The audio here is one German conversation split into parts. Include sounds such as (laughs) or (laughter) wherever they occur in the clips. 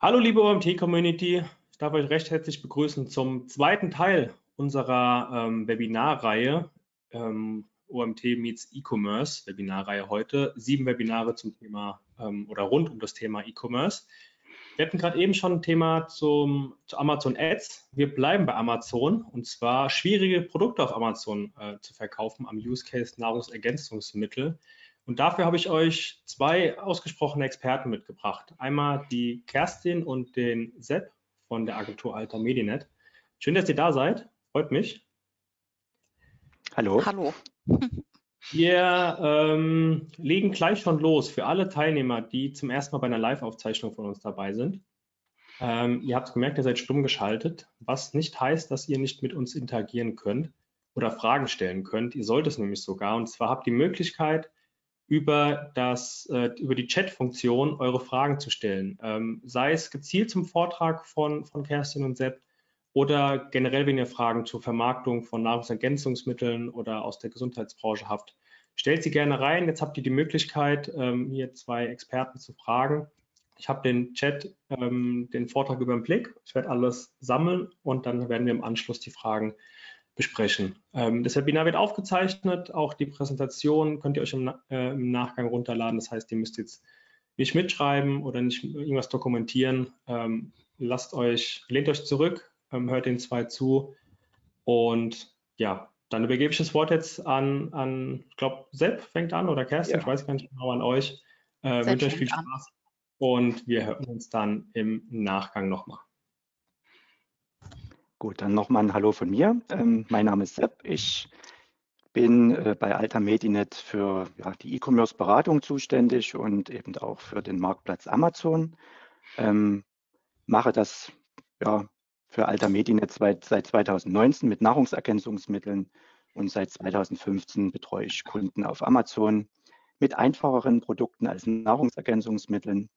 Hallo liebe OMT-Community, ich darf euch recht herzlich begrüßen zum zweiten Teil unserer ähm, Webinarreihe ähm, OMT Meets E-Commerce Webinarreihe heute. Sieben Webinare zum Thema ähm, oder rund um das Thema E-Commerce. Wir hatten gerade eben schon ein Thema zum, zu Amazon Ads. Wir bleiben bei Amazon und zwar schwierige Produkte auf Amazon äh, zu verkaufen am Use Case Nahrungsergänzungsmittel. Und dafür habe ich euch zwei ausgesprochene Experten mitgebracht. Einmal die Kerstin und den Sepp von der Agentur Alter Medinet. Schön, dass ihr da seid. Freut mich. Hallo. Hallo. Wir ähm, legen gleich schon los für alle Teilnehmer, die zum ersten Mal bei einer Live-Aufzeichnung von uns dabei sind. Ähm, ihr habt gemerkt, ihr seid stumm geschaltet, was nicht heißt, dass ihr nicht mit uns interagieren könnt oder Fragen stellen könnt. Ihr sollt es nämlich sogar. Und zwar habt ihr die Möglichkeit, über, das, äh, über die Chat-Funktion eure Fragen zu stellen. Ähm, sei es gezielt zum Vortrag von, von Kerstin und Sepp oder generell, wenn ihr Fragen zur Vermarktung von Nahrungsergänzungsmitteln oder aus der Gesundheitsbranche habt. Stellt sie gerne rein. Jetzt habt ihr die Möglichkeit, ähm, hier zwei Experten zu fragen. Ich habe den Chat, ähm, den Vortrag über den Blick. Ich werde alles sammeln und dann werden wir im Anschluss die Fragen besprechen. Ähm, das Webinar wird aufgezeichnet, auch die Präsentation könnt ihr euch im, äh, im, Nachgang runterladen. Das heißt, ihr müsst jetzt nicht mitschreiben oder nicht irgendwas dokumentieren. Ähm, lasst euch, lehnt euch zurück, ähm, hört den zwei zu und ja, dann übergebe ich das Wort jetzt an, an ich glaube, Sepp fängt an oder Kerstin, ja. ich weiß gar nicht genau an euch. Äh, wünsche euch viel Spaß an. und wir hören uns dann im Nachgang nochmal. Gut, dann nochmal ein Hallo von mir. Ähm, mein Name ist Sepp. Ich bin äh, bei Alta Medinet für ja, die E-Commerce-Beratung zuständig und eben auch für den Marktplatz Amazon. Ähm, mache das ja, für Alta Medinet seit, seit 2019 mit Nahrungsergänzungsmitteln und seit 2015 betreue ich Kunden auf Amazon mit einfacheren Produkten als Nahrungsergänzungsmitteln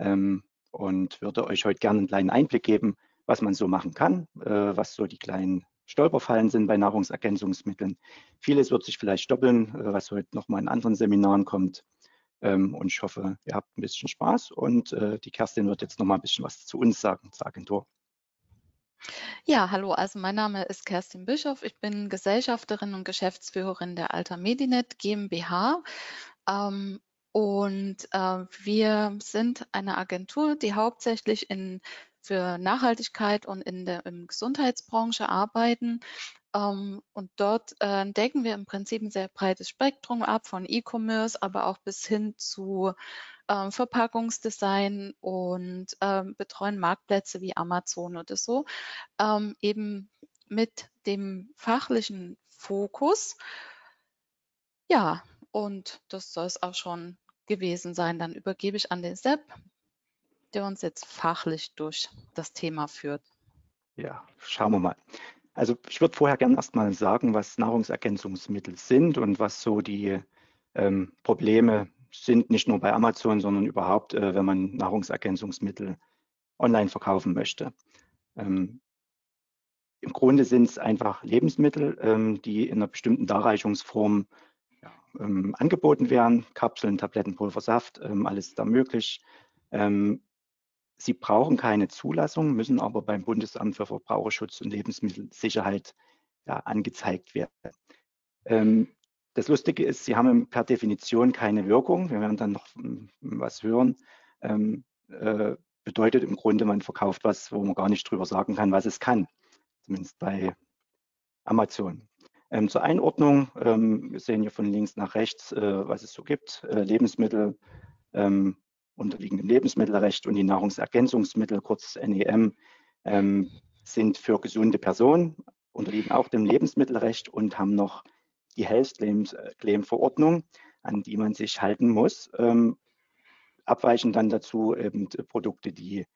ähm, und würde euch heute gerne einen kleinen Einblick geben, was man so machen kann, äh, was so die kleinen Stolperfallen sind bei Nahrungsergänzungsmitteln. Vieles wird sich vielleicht doppeln, äh, was heute nochmal in anderen Seminaren kommt. Ähm, und ich hoffe, ihr habt ein bisschen Spaß und äh, die Kerstin wird jetzt nochmal ein bisschen was zu uns sagen, zur Agentur. Ja, hallo, also mein Name ist Kerstin Bischof. Ich bin Gesellschafterin und Geschäftsführerin der Alta Medinet GmbH. Ähm, und äh, wir sind eine Agentur, die hauptsächlich in für Nachhaltigkeit und in der im Gesundheitsbranche arbeiten. Ähm, und dort äh, decken wir im Prinzip ein sehr breites Spektrum ab, von E-Commerce, aber auch bis hin zu ähm, Verpackungsdesign und ähm, betreuen Marktplätze wie Amazon oder so, ähm, eben mit dem fachlichen Fokus. Ja, und das soll es auch schon gewesen sein. Dann übergebe ich an den Sepp der uns jetzt fachlich durch das Thema führt. Ja, schauen wir mal. Also ich würde vorher gerne erstmal sagen, was Nahrungsergänzungsmittel sind und was so die ähm, Probleme sind, nicht nur bei Amazon, sondern überhaupt, äh, wenn man Nahrungsergänzungsmittel online verkaufen möchte. Ähm, Im Grunde sind es einfach Lebensmittel, ähm, die in einer bestimmten Darreichungsform ähm, angeboten werden. Kapseln, Tabletten, Pulver, Saft, ähm, alles da möglich. Ähm, Sie brauchen keine Zulassung, müssen aber beim Bundesamt für Verbraucherschutz und Lebensmittelsicherheit ja, angezeigt werden. Ähm, das Lustige ist, sie haben per Definition keine Wirkung. Wir werden dann noch hm, was hören. Ähm, äh, bedeutet im Grunde, man verkauft was, wo man gar nicht drüber sagen kann, was es kann. Zumindest bei Amazon. Ähm, zur Einordnung, ähm, wir sehen hier von links nach rechts, äh, was es so gibt. Äh, Lebensmittel, ähm, unterliegen dem Lebensmittelrecht und die Nahrungsergänzungsmittel, kurz NEM, ähm, sind für gesunde Personen, unterliegen auch dem Lebensmittelrecht und haben noch die Health Claim Verordnung, an die man sich halten muss. Ähm, abweichend dann dazu eben Produkte, die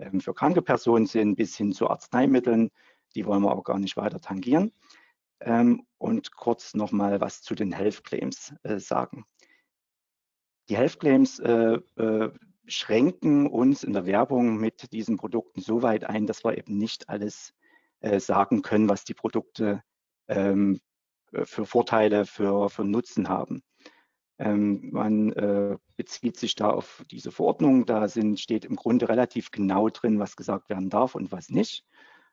ähm, für kranke Personen sind, bis hin zu Arzneimitteln. Die wollen wir aber gar nicht weiter tangieren. Ähm, und kurz nochmal was zu den Health Claims äh, sagen. Die Health Claims äh, äh, schränken uns in der Werbung mit diesen Produkten so weit ein, dass wir eben nicht alles äh, sagen können, was die Produkte ähm, für Vorteile, für, für Nutzen haben. Ähm, man äh, bezieht sich da auf diese Verordnung. Da sind, steht im Grunde relativ genau drin, was gesagt werden darf und was nicht.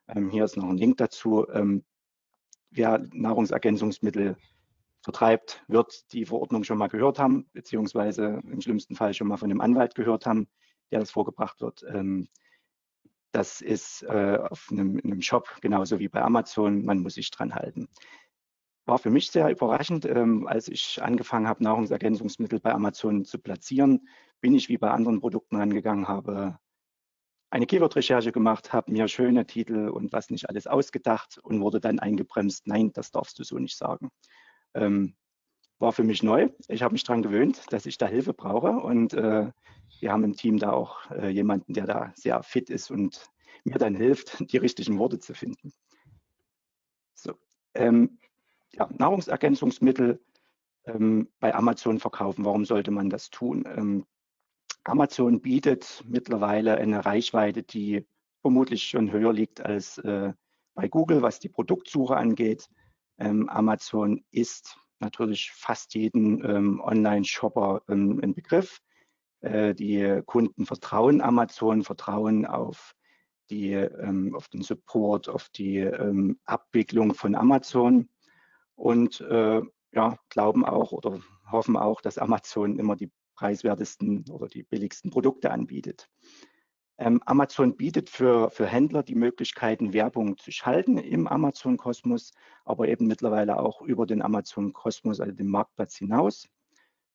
Ähm, hier ist noch ein Link dazu. Ähm, wer Nahrungsergänzungsmittel vertreibt, wird die Verordnung schon mal gehört haben, beziehungsweise im schlimmsten Fall schon mal von dem Anwalt gehört haben, der das vorgebracht wird. Ähm, das ist äh, auf einem, einem, Shop genauso wie bei Amazon. Man muss sich dran halten. War für mich sehr überraschend, ähm, als ich angefangen habe, Nahrungsergänzungsmittel bei Amazon zu platzieren, bin ich wie bei anderen Produkten angegangen, habe eine Keyword-Recherche gemacht, habe mir schöne Titel und was nicht alles ausgedacht und wurde dann eingebremst. Nein, das darfst du so nicht sagen. Ähm, war für mich neu. Ich habe mich daran gewöhnt, dass ich da Hilfe brauche und äh, wir haben im Team da auch äh, jemanden, der da sehr fit ist und mir dann hilft, die richtigen Worte zu finden. So, ähm, ja, Nahrungsergänzungsmittel ähm, bei Amazon verkaufen. Warum sollte man das tun? Ähm, Amazon bietet mittlerweile eine Reichweite, die vermutlich schon höher liegt als äh, bei Google, was die Produktsuche angeht. Ähm, Amazon ist natürlich fast jeden ähm, Online-Shopper ähm, ein Begriff. Äh, die Kunden vertrauen Amazon, vertrauen auf, die, ähm, auf den Support, auf die ähm, Abwicklung von Amazon und äh, ja, glauben auch oder hoffen auch, dass Amazon immer die preiswertesten oder die billigsten Produkte anbietet. Ähm, Amazon bietet für, für Händler die Möglichkeiten, Werbung zu schalten im Amazon-Kosmos, aber eben mittlerweile auch über den Amazon-Kosmos, also den Marktplatz hinaus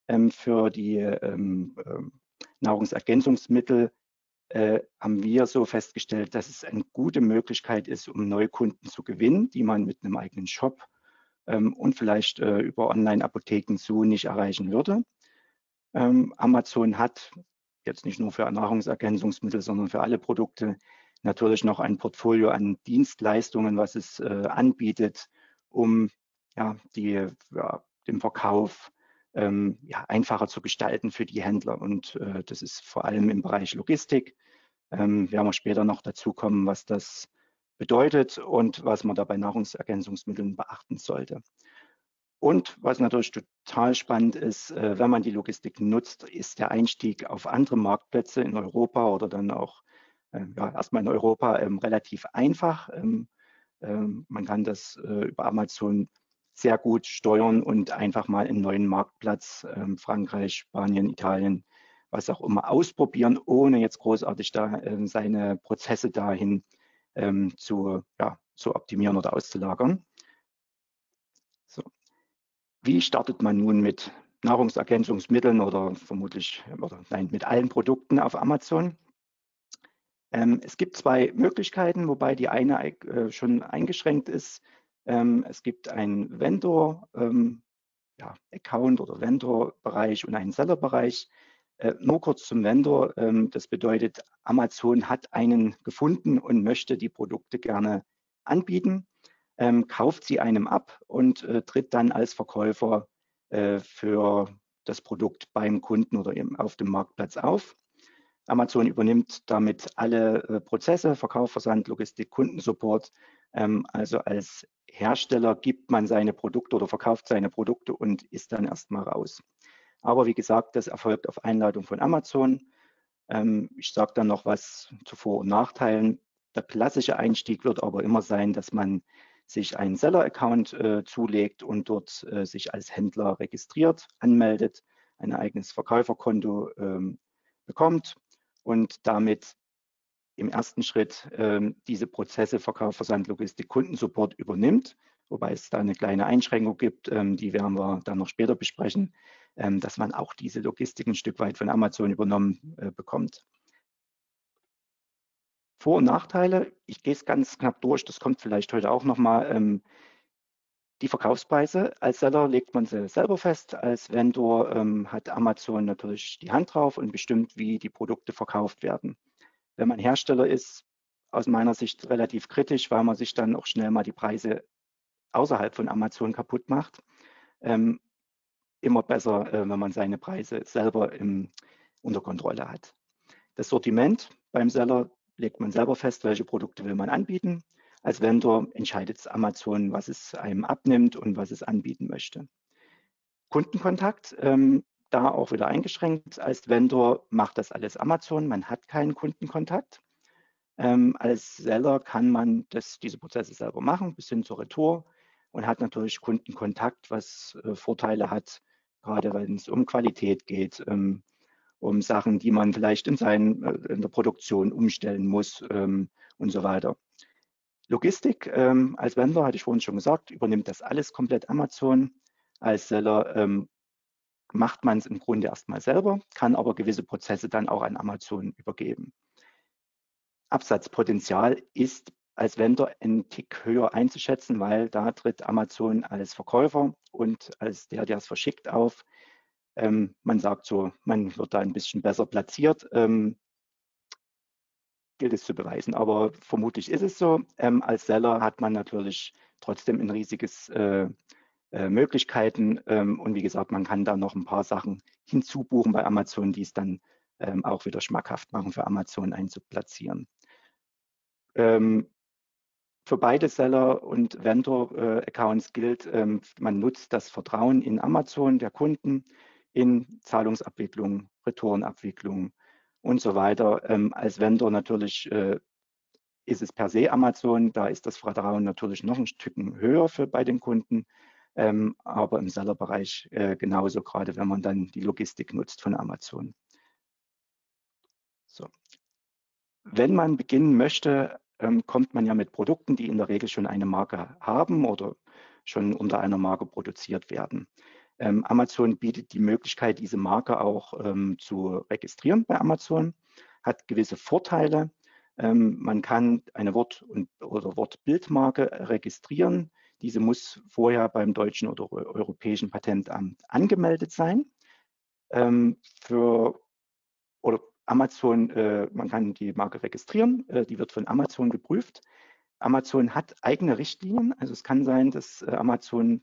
ähm, für die ähm, ähm, Nahrungsergänzungsmittel äh, haben wir so festgestellt, dass es eine gute Möglichkeit ist, um Neukunden zu gewinnen, die man mit einem eigenen Shop ähm, und vielleicht äh, über Online-Apotheken so nicht erreichen würde. Ähm, Amazon hat jetzt nicht nur für Nahrungsergänzungsmittel, sondern für alle Produkte natürlich noch ein Portfolio an Dienstleistungen, was es äh, anbietet, um ja, die, ja, den Verkauf ähm, ja, einfacher zu gestalten für die Händler. Und äh, das ist vor allem im Bereich Logistik. Ähm, werden wir später noch dazu kommen, was das bedeutet und was man da bei Nahrungsergänzungsmitteln beachten sollte. Und was natürlich total spannend ist, äh, wenn man die Logistik nutzt, ist der Einstieg auf andere Marktplätze in Europa oder dann auch äh, ja, erstmal in Europa ähm, relativ einfach. Ähm, ähm, man kann das äh, über Amazon sehr gut steuern und einfach mal einen neuen Marktplatz, ähm, Frankreich, Spanien, Italien, was auch immer, ausprobieren, ohne jetzt großartig da ähm, seine Prozesse dahin ähm, zu, ja, zu optimieren oder auszulagern. Wie startet man nun mit Nahrungsergänzungsmitteln oder vermutlich oder nein, mit allen Produkten auf Amazon? Ähm, es gibt zwei Möglichkeiten, wobei die eine äh, schon eingeschränkt ist. Ähm, es gibt einen Vendor, ähm, ja, oder Vendor-Bereich und einen Seller-Bereich. Äh, nur kurz zum Vendor. Ähm, das bedeutet, Amazon hat einen gefunden und möchte die Produkte gerne anbieten, ähm, kauft sie einem ab und äh, tritt dann als Verkäufer äh, für das Produkt beim Kunden oder eben auf dem Marktplatz auf. Amazon übernimmt damit alle äh, Prozesse, Verkauf, Versand, Logistik, Kundensupport. Ähm, also als Hersteller gibt man seine Produkte oder verkauft seine Produkte und ist dann erstmal raus. Aber wie gesagt, das erfolgt auf Einladung von Amazon. Ähm, ich sage dann noch was zu Vor- und Nachteilen. Der klassische Einstieg wird aber immer sein, dass man sich einen Seller-Account äh, zulegt und dort äh, sich als Händler registriert, anmeldet, ein eigenes Verkäuferkonto ähm, bekommt und damit im ersten Schritt ähm, diese Prozesse Verkauf, Versand, Logistik, Kundensupport übernimmt, wobei es da eine kleine Einschränkung gibt, ähm, die werden wir dann noch später besprechen, ähm, dass man auch diese Logistik ein Stück weit von Amazon übernommen äh, bekommt. Vor- und Nachteile, ich gehe es ganz knapp durch, das kommt vielleicht heute auch nochmal. Ähm, die Verkaufspreise als Seller legt man sie selber fest. Als Vendor ähm, hat Amazon natürlich die Hand drauf und bestimmt, wie die Produkte verkauft werden wenn man Hersteller ist, aus meiner Sicht relativ kritisch, weil man sich dann auch schnell mal die Preise außerhalb von Amazon kaputt macht. Ähm, immer besser, äh, wenn man seine Preise selber im, unter Kontrolle hat. Das Sortiment beim Seller legt man selber fest, welche Produkte will man anbieten. Als Vendor entscheidet Amazon, was es einem abnimmt und was es anbieten möchte. Kundenkontakt. Ähm, da auch wieder eingeschränkt. Als Vendor macht das alles Amazon. Man hat keinen Kundenkontakt. Ähm, als Seller kann man das, diese Prozesse selber machen, bis hin zur Retour und hat natürlich Kundenkontakt, was äh, Vorteile hat, gerade wenn es um Qualität geht, ähm, um Sachen, die man vielleicht in, seinen, äh, in der Produktion umstellen muss ähm, und so weiter. Logistik ähm, als Vendor, hatte ich vorhin schon gesagt, übernimmt das alles komplett Amazon. Als Seller ähm, macht man es im Grunde erstmal selber, kann aber gewisse Prozesse dann auch an Amazon übergeben. Absatzpotenzial ist als Vendor ein Tick höher einzuschätzen, weil da tritt Amazon als Verkäufer und als der, der es verschickt, auf. Ähm, man sagt so, man wird da ein bisschen besser platziert. Ähm, gilt es zu beweisen, aber vermutlich ist es so. Ähm, als Seller hat man natürlich trotzdem ein riesiges äh, äh, Möglichkeiten ähm, und wie gesagt, man kann da noch ein paar Sachen hinzubuchen bei Amazon, die es dann ähm, auch wieder schmackhaft machen für Amazon einzuplatzieren. Ähm, für beide Seller und Vendor-Accounts gilt, ähm, man nutzt das Vertrauen in Amazon der Kunden in Zahlungsabwicklung, Retourenabwicklung und so weiter. Ähm, als Vendor natürlich äh, ist es per se Amazon, da ist das Vertrauen natürlich noch ein Stück höher für bei den Kunden, ähm, aber im Sellerbereich äh, genauso, gerade wenn man dann die Logistik nutzt von Amazon. So. Wenn man beginnen möchte, ähm, kommt man ja mit Produkten, die in der Regel schon eine Marke haben oder schon unter einer Marke produziert werden. Ähm, Amazon bietet die Möglichkeit, diese Marke auch ähm, zu registrieren bei Amazon, hat gewisse Vorteile. Ähm, man kann eine Wort- und, oder Wortbildmarke registrieren. Diese muss vorher beim deutschen oder europäischen Patentamt angemeldet sein. Ähm, für oder Amazon, äh, man kann die Marke registrieren, äh, die wird von Amazon geprüft. Amazon hat eigene Richtlinien, also es kann sein, dass äh, Amazon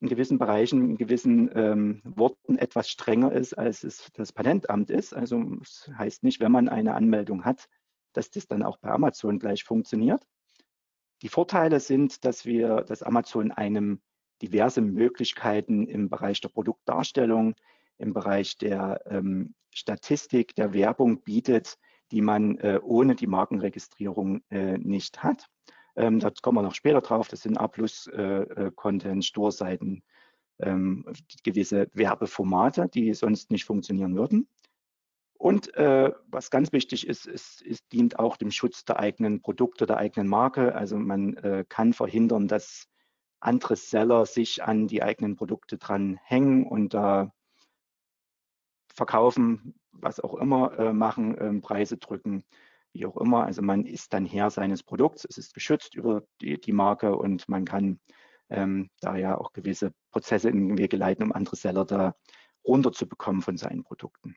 in gewissen Bereichen, in gewissen ähm, Worten etwas strenger ist, als es das Patentamt ist. Also es heißt nicht, wenn man eine Anmeldung hat, dass das dann auch bei Amazon gleich funktioniert. Die Vorteile sind, dass wir, dass Amazon einem diverse Möglichkeiten im Bereich der Produktdarstellung, im Bereich der ähm, Statistik, der Werbung bietet, die man äh, ohne die Markenregistrierung äh, nicht hat. Ähm, da kommen wir noch später drauf. Das sind A-Plus-Content, äh, äh Store-Seiten, ähm, gewisse Werbeformate, die sonst nicht funktionieren würden. Und äh, was ganz wichtig ist, ist, es dient auch dem Schutz der eigenen Produkte, der eigenen Marke. Also man äh, kann verhindern, dass andere Seller sich an die eigenen Produkte dran hängen und da verkaufen, was auch immer äh, machen, ähm, Preise drücken, wie auch immer. Also man ist dann Herr seines Produkts, es ist geschützt über die, die Marke und man kann ähm, da ja auch gewisse Prozesse in den Wege leiten, um andere Seller da runterzubekommen von seinen Produkten.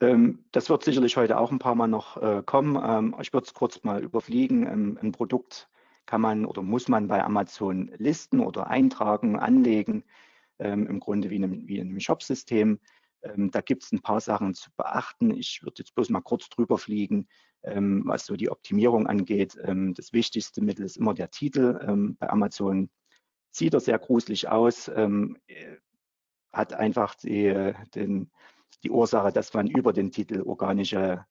Ähm, das wird sicherlich heute auch ein paar Mal noch äh, kommen. Ähm, ich würde es kurz mal überfliegen. Ähm, ein Produkt kann man oder muss man bei Amazon listen oder eintragen, anlegen ähm, im Grunde wie in einem, wie in einem Shop-System. Ähm, da gibt es ein paar Sachen zu beachten. Ich würde jetzt bloß mal kurz drüber fliegen, ähm, was so die Optimierung angeht. Ähm, das wichtigste Mittel ist immer der Titel. Ähm, bei Amazon sieht er sehr gruselig aus, ähm, hat einfach die, den, die Ursache, dass man über den Titel organische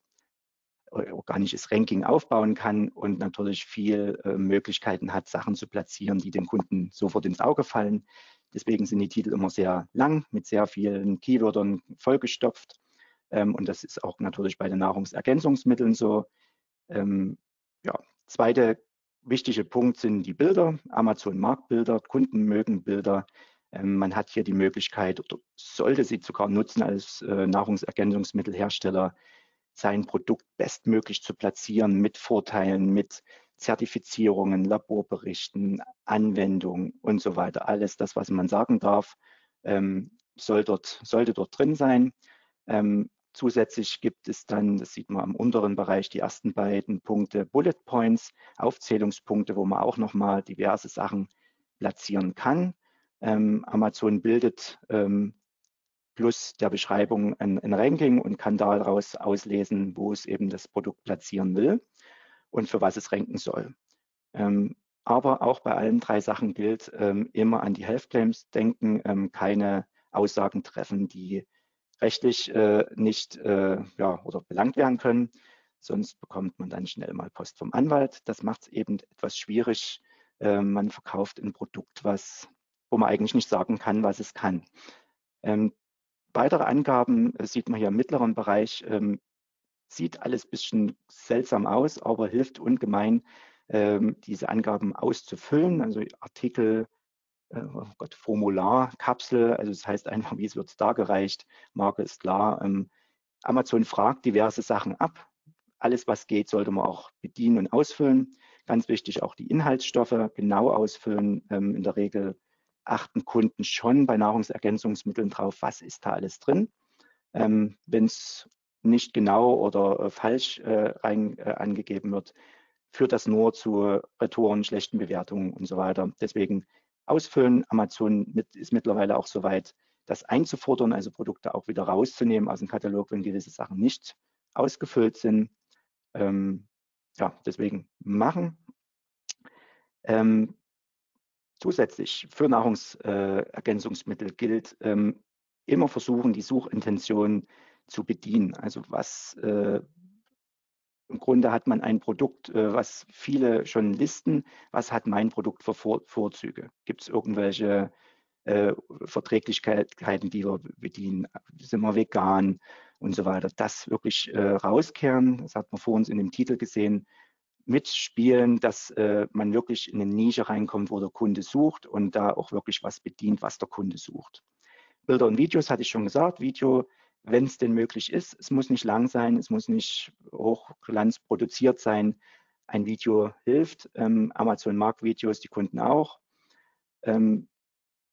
äh, organisches Ranking aufbauen kann und natürlich viel äh, Möglichkeiten hat, Sachen zu platzieren, die dem Kunden sofort ins Auge fallen. Deswegen sind die Titel immer sehr lang, mit sehr vielen Keywörtern vollgestopft. Ähm, und das ist auch natürlich bei den Nahrungsergänzungsmitteln so. Ähm, ja, zweite wichtige Punkt sind die Bilder. Amazon mag Bilder, Kunden mögen Bilder. Ähm, man hat hier die Möglichkeit oder sollte sie sogar nutzen als äh, Nahrungsergänzungsmittelhersteller, sein Produkt bestmöglich zu platzieren mit Vorteilen, mit Zertifizierungen, Laborberichten, Anwendungen und so weiter. Alles das, was man sagen darf, ähm, soll dort, sollte dort drin sein. Ähm, zusätzlich gibt es dann, das sieht man am unteren Bereich, die ersten beiden Punkte Bullet Points, Aufzählungspunkte, wo man auch nochmal diverse Sachen platzieren kann. Ähm, Amazon bildet plus der Beschreibung ein, ein Ranking und kann daraus auslesen, wo es eben das Produkt platzieren will und für was es ranken soll. Ähm, Aber auch bei allen drei Sachen gilt, ähm, immer an die Health Claims denken, ähm, keine Aussagen treffen, die rechtlich äh, nicht äh, ja, oder belangt werden können. Sonst bekommt man dann schnell mal Post vom Anwalt. Das macht es eben etwas schwierig. Äh, man verkauft ein Produkt, was, wo man eigentlich nicht sagen kann, was es kann. Ähm, weitere Angaben äh, sieht man hier im mittleren Bereich. Sieht alles ein bisschen seltsam aus, aber hilft ungemein, ähm, diese Angaben auszufüllen. Also Artikel, äh, oh Gott, Formular, Kapsel, also das heißt einfach, wie es wird dargereicht, Marke ist klar. Ähm, Amazon fragt diverse Sachen ab. Alles, was geht, sollte man auch bedienen und ausfüllen. Ganz wichtig auch die Inhaltsstoffe genau ausfüllen. Ähm, in der Regel achten Kunden schon bei Nahrungsergänzungsmitteln drauf, was ist da alles drin. Ähm, Wenn es nicht genau oder äh, falsch äh, rein, äh, angegeben wird, führt das nur zu Retouren, schlechten Bewertungen und so weiter. Deswegen ausfüllen. Amazon mit, ist mittlerweile auch soweit, das einzufordern, also Produkte auch wieder rauszunehmen aus dem Katalog, wenn gewisse Sachen nicht ausgefüllt sind. Ähm, ja, deswegen machen. Ähm, zusätzlich für Nahrungsergänzungsmittel gilt, ähm, immer versuchen, die Suchintention zu bedienen. Also was äh, im Grunde hat man ein Produkt, äh, was viele schon listen. Was hat mein Produkt für Vor Vorzüge? Gibt es irgendwelche äh, Verträglichkeiten, die wir bedienen? Sind wir vegan und so weiter? Das wirklich äh, rauskehren, das hat man vor uns in dem Titel gesehen, mitspielen, dass äh, man wirklich in eine Nische reinkommt, wo der Kunde sucht und da auch wirklich was bedient, was der Kunde sucht. Bilder und Videos hatte ich schon gesagt. Video wenn es denn möglich ist. Es muss nicht lang sein, es muss nicht hochglanz produziert sein. Ein Video hilft. Ähm, Amazon mag Videos, die Kunden auch. Ähm,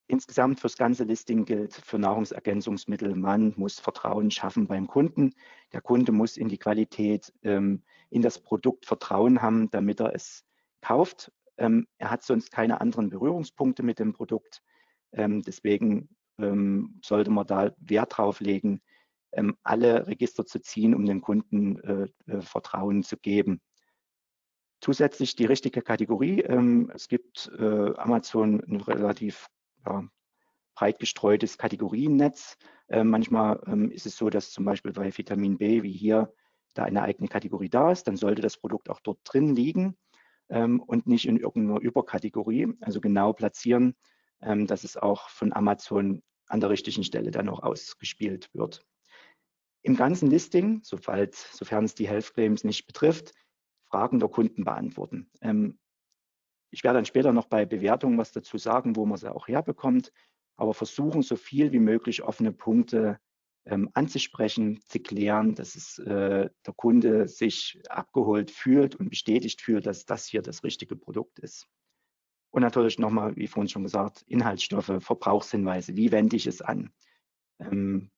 insgesamt fürs ganze Listing gilt für Nahrungsergänzungsmittel, man muss Vertrauen schaffen beim Kunden. Der Kunde muss in die Qualität, ähm, in das Produkt Vertrauen haben, damit er es kauft. Ähm, er hat sonst keine anderen Berührungspunkte mit dem Produkt. Ähm, deswegen ähm, sollte man da Wert drauf legen, ähm, alle Register zu ziehen, um den Kunden äh, äh, Vertrauen zu geben. Zusätzlich die richtige Kategorie. Ähm, es gibt äh, Amazon ein relativ ja, breit gestreutes Kategoriennetz. manchmal ähm, ist es so, dass zum Beispiel bei Vitamin B, wie hier, da eine eigene Kategorie da ist. Dann sollte das Produkt auch dort drin liegen und nicht in irgendeiner Überkategorie. Also genau platzieren, dass es auch von Amazon an der richtigen Stelle dann auch ausgespielt wird. Im ganzen Listing, sobald, sofern es die Health Claims nicht betrifft, Fragen der Kunden beantworten. Ähm, ich werde dann später noch bei Bewertungen was dazu sagen, wo man sie auch herbekommt, aber versuchen, so viel wie möglich offene Punkte ähm, anzusprechen, zu klären, dass es, äh, der Kunde sich abgeholt fühlt und bestätigt fühlt, dass das hier das richtige Produkt ist. Und natürlich nochmal, wie vorhin schon gesagt, Inhaltsstoffe, Verbrauchshinweise, wie wende ich es an? Ähm,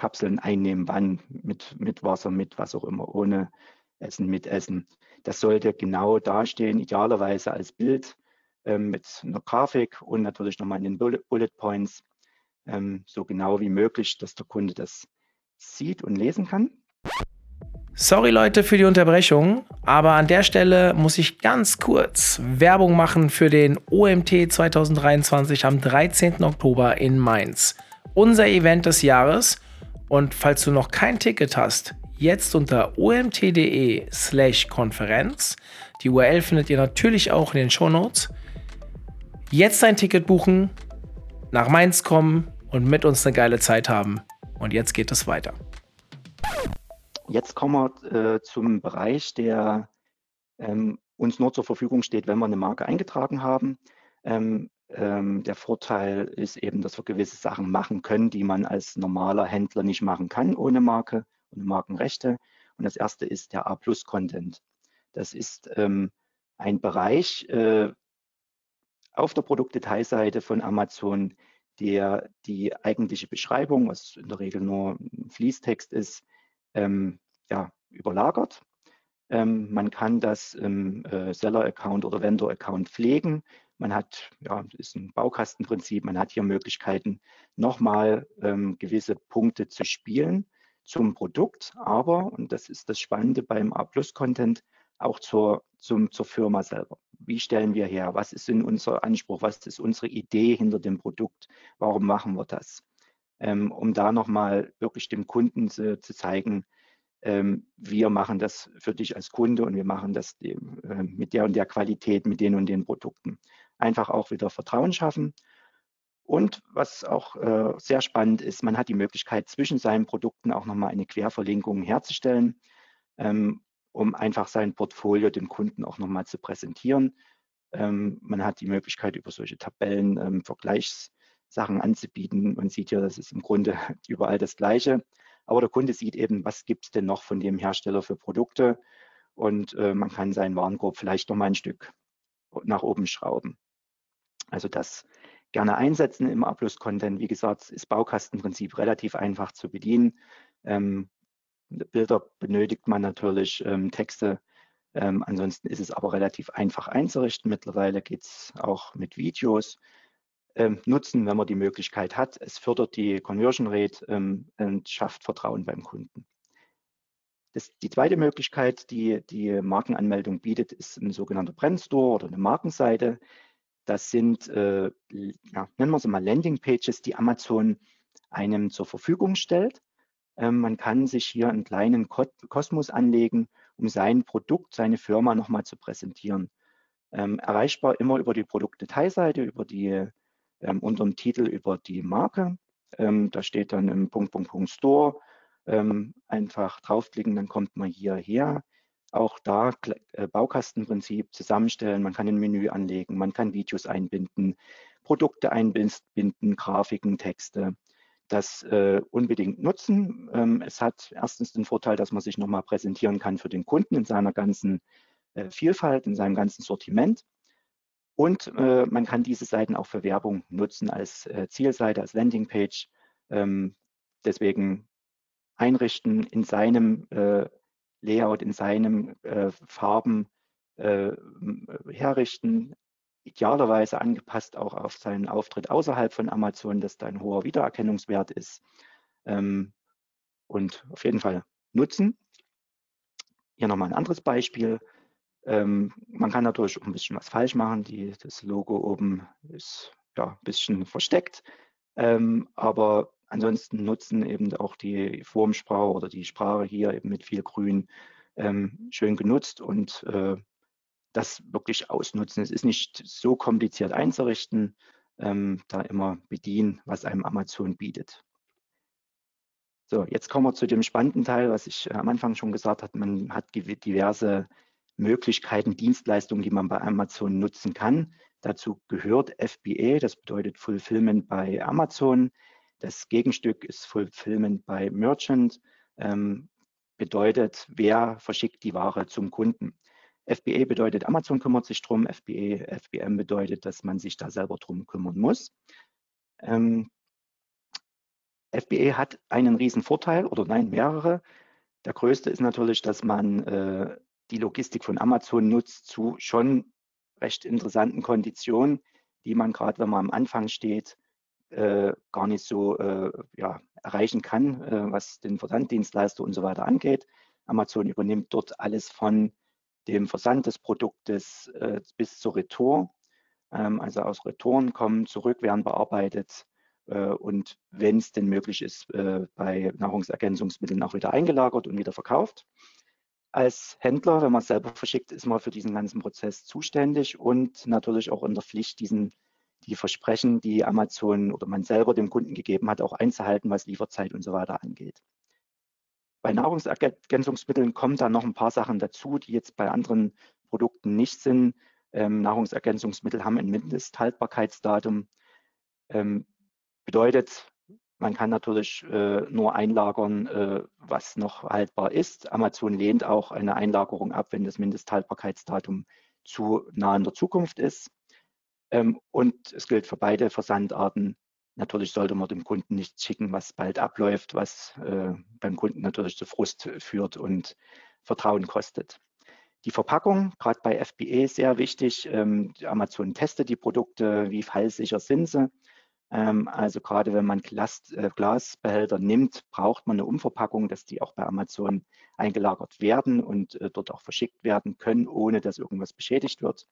Kapseln einnehmen, wann, mit, mit Wasser, mit was auch immer, ohne Essen, mit Essen. Das sollte genau dastehen, idealerweise als Bild ähm, mit einer Grafik und natürlich nochmal in den Bullet, Points, ähm, so genau wie möglich, dass der Kunde das sieht und lesen kann. Sorry Leute für die Unterbrechung, aber an der Stelle muss ich ganz kurz Werbung machen für den OMT 2023 am 13. Oktober in Mainz. Unser Event des Jahres und falls du noch kein Ticket hast, jetzt unter omt.de slash Konferenz. Die URL findet ihr natürlich auch in den Show Notes. Jetzt ein Ticket buchen, nach Mainz kommen und mit uns eine geile Zeit haben. Und jetzt geht es weiter. Jetzt kommen wir äh, zum Bereich, der ähm, uns nur zur Verfügung steht, wenn wir eine Marke eingetragen haben. Ähm, ähm, der Vorteil ist eben, dass wir gewisse Sachen machen können, die man als normaler Händler nicht machen kann ohne Marke und Markenrechte. Und das erste ist der A-Plus-Content. Das ist ähm, ein Bereich äh, auf der Produktdetailseite von Amazon, der die eigentliche Beschreibung, was in der Regel nur ein Fließtext ist, ähm, ja, überlagert. Ähm, man kann das im äh, Seller-Account oder Vendor-Account pflegen. Man hat, ja, ist ein Baukastenprinzip, man hat hier Möglichkeiten, nochmal ähm, gewisse Punkte zu spielen zum Produkt, aber, und das ist das Spannende beim A-Plus-Content, auch zur, zum, zur Firma selber. wie stellen wir her, was ist in unser Anspruch, was ist unsere Idee hinter dem Produkt, warum machen wir das, ähm, um da nochmal wirklich dem Kunden zu, zu zeigen, ähm, wir machen das für dich als Kunde und wir machen das äh, mit der und der Qualität, mit den und den Produkten. Einfach auch wieder Vertrauen schaffen. Und was auch äh, sehr spannend ist, man hat die Möglichkeit, zwischen seinen Produkten auch nochmal eine Querverlinkung herzustellen, ähm, um einfach sein Portfolio dem Kunden auch nochmal zu präsentieren. Ähm, man hat die Möglichkeit, über solche Tabellen ähm, Vergleichssachen anzubieten. Man sieht ja, das ist im Grunde (laughs) überall das Gleiche. Aber der Kunde sieht eben, was gibt es denn noch von dem Hersteller für Produkte und äh, man kann seinen Warenkorb vielleicht noch mal ein Stück nach oben schrauben. Also das gerne einsetzen im Upload-Content. Wie gesagt, ist Baukastenprinzip relativ einfach zu bedienen. Ähm, Bilder benötigt man natürlich, ähm, Texte. Ähm, ansonsten ist es aber relativ einfach einzurichten. Mittlerweile geht es auch mit Videos ähm, nutzen, wenn man die Möglichkeit hat. Es fördert die Conversion Rate ähm, und schafft Vertrauen beim Kunden. Das, die zweite Möglichkeit, die die Markenanmeldung bietet, ist ein sogenannter Brandstore oder eine Markenseite. Das sind, äh, ja, nennen wir sie mal Landingpages, die Amazon einem zur Verfügung stellt. Ähm, man kann sich hier einen kleinen Kosmos anlegen, um sein Produkt, seine Firma nochmal zu präsentieren. Ähm, erreichbar immer über die Produktdetailseite, über die ähm, unter dem Titel über die Marke. Ähm, da steht dann im Punkt, Punkt, Punkt Store. Ähm, einfach draufklicken, dann kommt man hierher. Auch da äh, Baukastenprinzip zusammenstellen. Man kann ein Menü anlegen, man kann Videos einbinden, Produkte einbinden, Grafiken, Texte. Das äh, unbedingt nutzen. Ähm, es hat erstens den Vorteil, dass man sich nochmal präsentieren kann für den Kunden in seiner ganzen äh, Vielfalt, in seinem ganzen Sortiment. Und äh, man kann diese Seiten auch für Werbung nutzen als äh, Zielseite, als Landingpage. Ähm, deswegen einrichten in seinem äh, Layout, in seinen äh, Farben äh, herrichten, idealerweise angepasst auch auf seinen Auftritt außerhalb von Amazon, dass da ein hoher Wiedererkennungswert ist. Ähm, und auf jeden Fall nutzen. Hier nochmal ein anderes Beispiel. Ähm, man kann natürlich auch ein bisschen was falsch machen. Die, das Logo oben ist ja ein bisschen versteckt. Ähm, aber ansonsten nutzen eben auch die Formsprache oder die Sprache hier eben mit viel Grün ähm, schön genutzt und äh, das wirklich ausnutzen. Es ist nicht so kompliziert einzurichten, ähm, da immer bedienen, was einem Amazon bietet. So, jetzt kommen wir zu dem spannenden Teil, was ich am Anfang schon gesagt habe. Man hat diverse Möglichkeiten, Dienstleistungen, die man bei Amazon nutzen kann. Dazu gehört FBA, das bedeutet Fulfillment bei Amazon. Das Gegenstück ist Fulfillment bei Merchant, ähm, bedeutet, wer verschickt die Ware zum Kunden. FBA bedeutet, Amazon kümmert sich drum. FBA, FBM bedeutet, dass man sich da selber drum kümmern muss. Ähm, FBA hat einen riesen Vorteil oder nein, mehrere. Der größte ist natürlich, dass man äh, die Logistik von Amazon nutzt zu schon recht interessanten Konditionen, die man gerade, wenn man am Anfang steht, äh, gar nicht so äh, ja, erreichen kann, äh, was den Versanddienstleister und so weiter angeht. Amazon übernimmt dort alles von dem Versand des Produktes äh, bis zur Retour. Ähm, also aus Retouren kommen zurück, werden bearbeitet äh, und wenn es denn möglich ist, äh, bei Nahrungsergänzungsmitteln auch wieder eingelagert und wieder verkauft als Händler, wenn man es selber verschickt, ist man für diesen ganzen Prozess zuständig und natürlich auch in der Pflicht, diesen, die Versprechen, die Amazon oder man selber dem Kunden gegeben hat, auch einzuhalten, was Lieferzeit und so weiter angeht. Bei Nahrungsergänzungsmitteln kommen da noch ein paar Sachen dazu, die jetzt bei anderen Produkten nicht sind. Ähm, Nahrungsergänzungsmittel haben ein Mindesthaltbarkeitsdatum. Ähm, bedeutet, man kann natürlich äh, nur einlagern, äh, was noch haltbar ist. Amazon lehnt auch eine Einlagerung ab, wenn das Mindesthaltbarkeitsdatum zu nah in der Zukunft ist. Ähm, und es gilt für beide Versandarten. Natürlich sollte man dem Kunden nichts schicken, was bald abläuft, was äh, beim Kunden natürlich zu Frust führt und Vertrauen kostet. Die Verpackung, gerade bei FBA, sehr wichtig. Ähm, Amazon testet die Produkte, wie fallsicher sind sie. Ähm, also gerade wenn man Glas, äh, Glasbehälter nimmt, braucht man eine Umverpackung, dass die auch bei Amazon eingelagert werden und äh, dort auch verschickt werden können, ohne dass irgendwas beschädigt wird.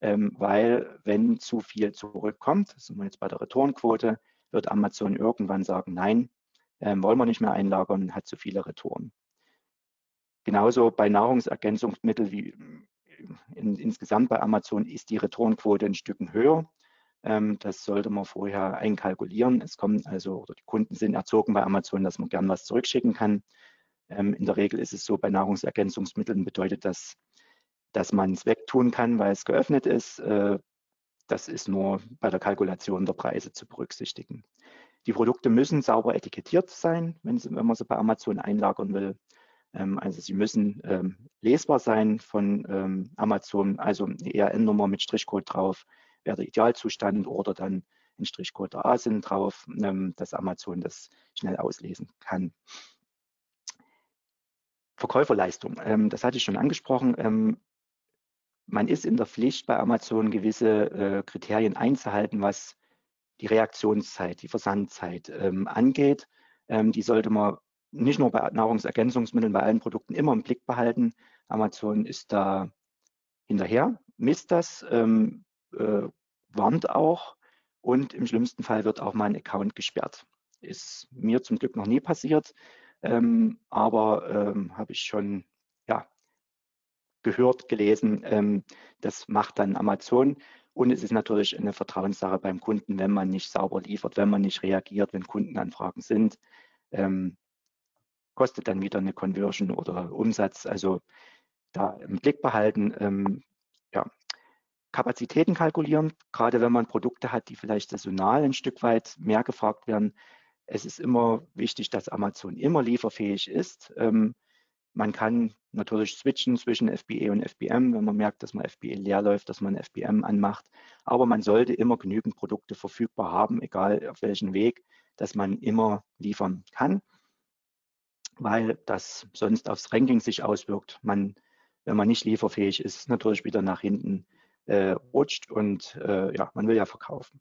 Ähm, weil wenn zu viel zurückkommt, sind wir jetzt bei der Retourenquote, wird Amazon irgendwann sagen, nein, ähm, wollen wir nicht mehr einlagern, hat zu viele Retouren. Genauso bei Nahrungsergänzungsmitteln wie in, insgesamt bei Amazon ist die Retourenquote ein Stück höher. Ähm, das sollte man vorher einkalkulieren. Es kommen also, oder die Kunden sind erzogen bei Amazon, dass man gern was zurückschicken kann. Ähm, in der Regel ist es so, bei Nahrungsergänzungsmitteln bedeutet das, dass man es wegtun kann, weil es geöffnet ist. Äh, das ist nur bei der Kalkulation der Preise zu berücksichtigen. Die Produkte müssen sauber etikettiert sein, wenn, man sie bei Amazon einlagern will. Ähm, also sie müssen ähm, lesbar sein von ähm, Amazon, also eine ERN-Nummer mit Strichcode drauf wäre der Idealzustand oder dann ein Strichcode der ASIN drauf, dass Amazon das schnell auslesen kann. Verkäuferleistung, das hatte ich schon angesprochen. Man ist in der Pflicht, bei Amazon gewisse äh, Kriterien einzuhalten, was die Reaktionszeit, die Versandzeit ähm, angeht. Ähm, die sollte man nicht nur bei Nahrungsergänzungsmitteln, bei allen Produkten immer im Blick behalten. Amazon ist da hinterher, misst das, ähm, äh, warnt auch und im schlimmsten Fall wird auch mal ein Account gesperrt. Ist mir zum Glück noch nie passiert, ähm, aber ähm, habe ich schon gehört, gelesen. Ähm, das macht dann Amazon. Und es ist natürlich eine Vertrauenssache beim Kunden, wenn man nicht sauber liefert, wenn man nicht reagiert, wenn Kundenanfragen sind. Ähm, kostet dann wieder eine Conversion oder Umsatz. Also da im Blick behalten. Ähm, ja. Kapazitäten kalkulieren, gerade wenn man Produkte hat, die vielleicht saisonal ein Stück weit mehr gefragt werden. Es ist immer wichtig, dass Amazon immer lieferfähig ist. Ähm, man kann natürlich switchen zwischen FBA und FBM, wenn man merkt, dass man FBA leer läuft, dass man FBM anmacht. Aber man sollte immer genügend Produkte verfügbar haben, egal auf welchen Weg, dass man immer liefern kann, weil das sonst aufs Ranking sich auswirkt. Man, wenn man nicht lieferfähig ist, natürlich wieder nach hinten äh, rutscht und äh, ja, man will ja verkaufen.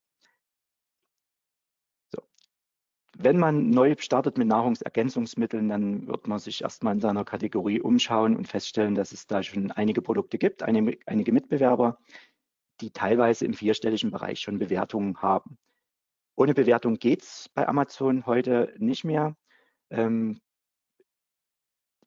Wenn man neu startet mit Nahrungsergänzungsmitteln, dann wird man sich erstmal in seiner Kategorie umschauen und feststellen, dass es da schon einige Produkte gibt, einige, einige Mitbewerber, die teilweise im vierstelligen Bereich schon Bewertungen haben. Ohne Bewertung geht es bei Amazon heute nicht mehr. Ähm,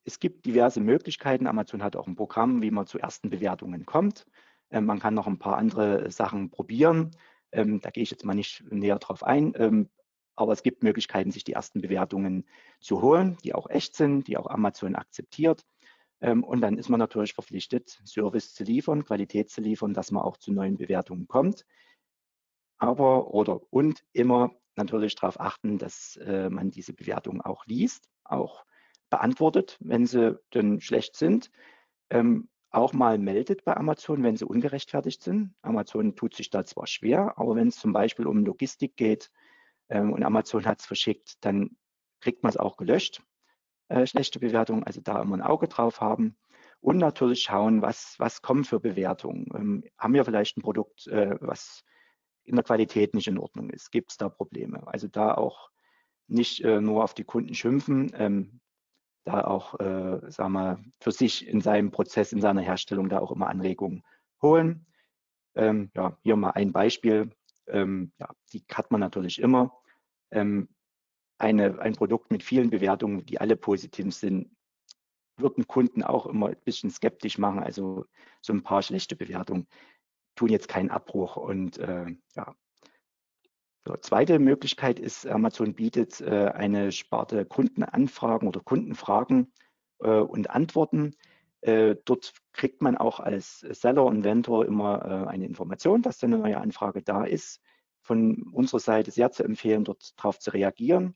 es gibt diverse Möglichkeiten. Amazon hat auch ein Programm, wie man zu ersten Bewertungen kommt. Ähm, man kann noch ein paar andere Sachen probieren. Ähm, da gehe ich jetzt mal nicht näher drauf ein. Aber es gibt Möglichkeiten, sich die ersten Bewertungen zu holen, die auch echt sind, die auch Amazon akzeptiert. Ähm, und dann ist man natürlich verpflichtet, Service zu liefern, Qualität zu liefern, dass man auch zu neuen Bewertungen kommt. Aber oder und immer natürlich darauf achten, dass äh, man diese Bewertungen auch liest, auch beantwortet, wenn sie denn schlecht sind. Ähm, auch mal meldet bei Amazon, wenn sie ungerechtfertigt sind. Amazon tut sich da zwar schwer, aber wenn es zum Beispiel um Logistik geht, ähm, und Amazon hat es verschickt, dann kriegt man es auch gelöscht, äh, schlechte Bewertungen, also da immer ein Auge drauf haben und natürlich schauen, was, was kommen für Bewertungen. Ähm, haben wir vielleicht ein Produkt, äh, was in der Qualität nicht in Ordnung ist? Gibt es da Probleme? Also da auch nicht äh, nur auf die Kunden schimpfen, ähm, da auch, äh, sagen wir, für sich in seinem Prozess, in seiner Herstellung da auch immer Anregungen holen. Ähm, ja, hier mal ein Beispiel ähm, ja, die hat man natürlich immer. Ähm, eine, ein Produkt mit vielen Bewertungen, die alle positiv sind, würden Kunden auch immer ein bisschen skeptisch machen. Also so ein paar schlechte Bewertungen tun jetzt keinen Abbruch. Und äh, ja. So, zweite Möglichkeit ist, Amazon bietet äh, eine Sparte Kundenanfragen oder Kundenfragen äh, und Antworten. Äh, dort kriegt man auch als Seller und Vendor immer äh, eine Information, dass eine neue Anfrage da ist. Von unserer Seite sehr zu empfehlen, dort darauf zu reagieren,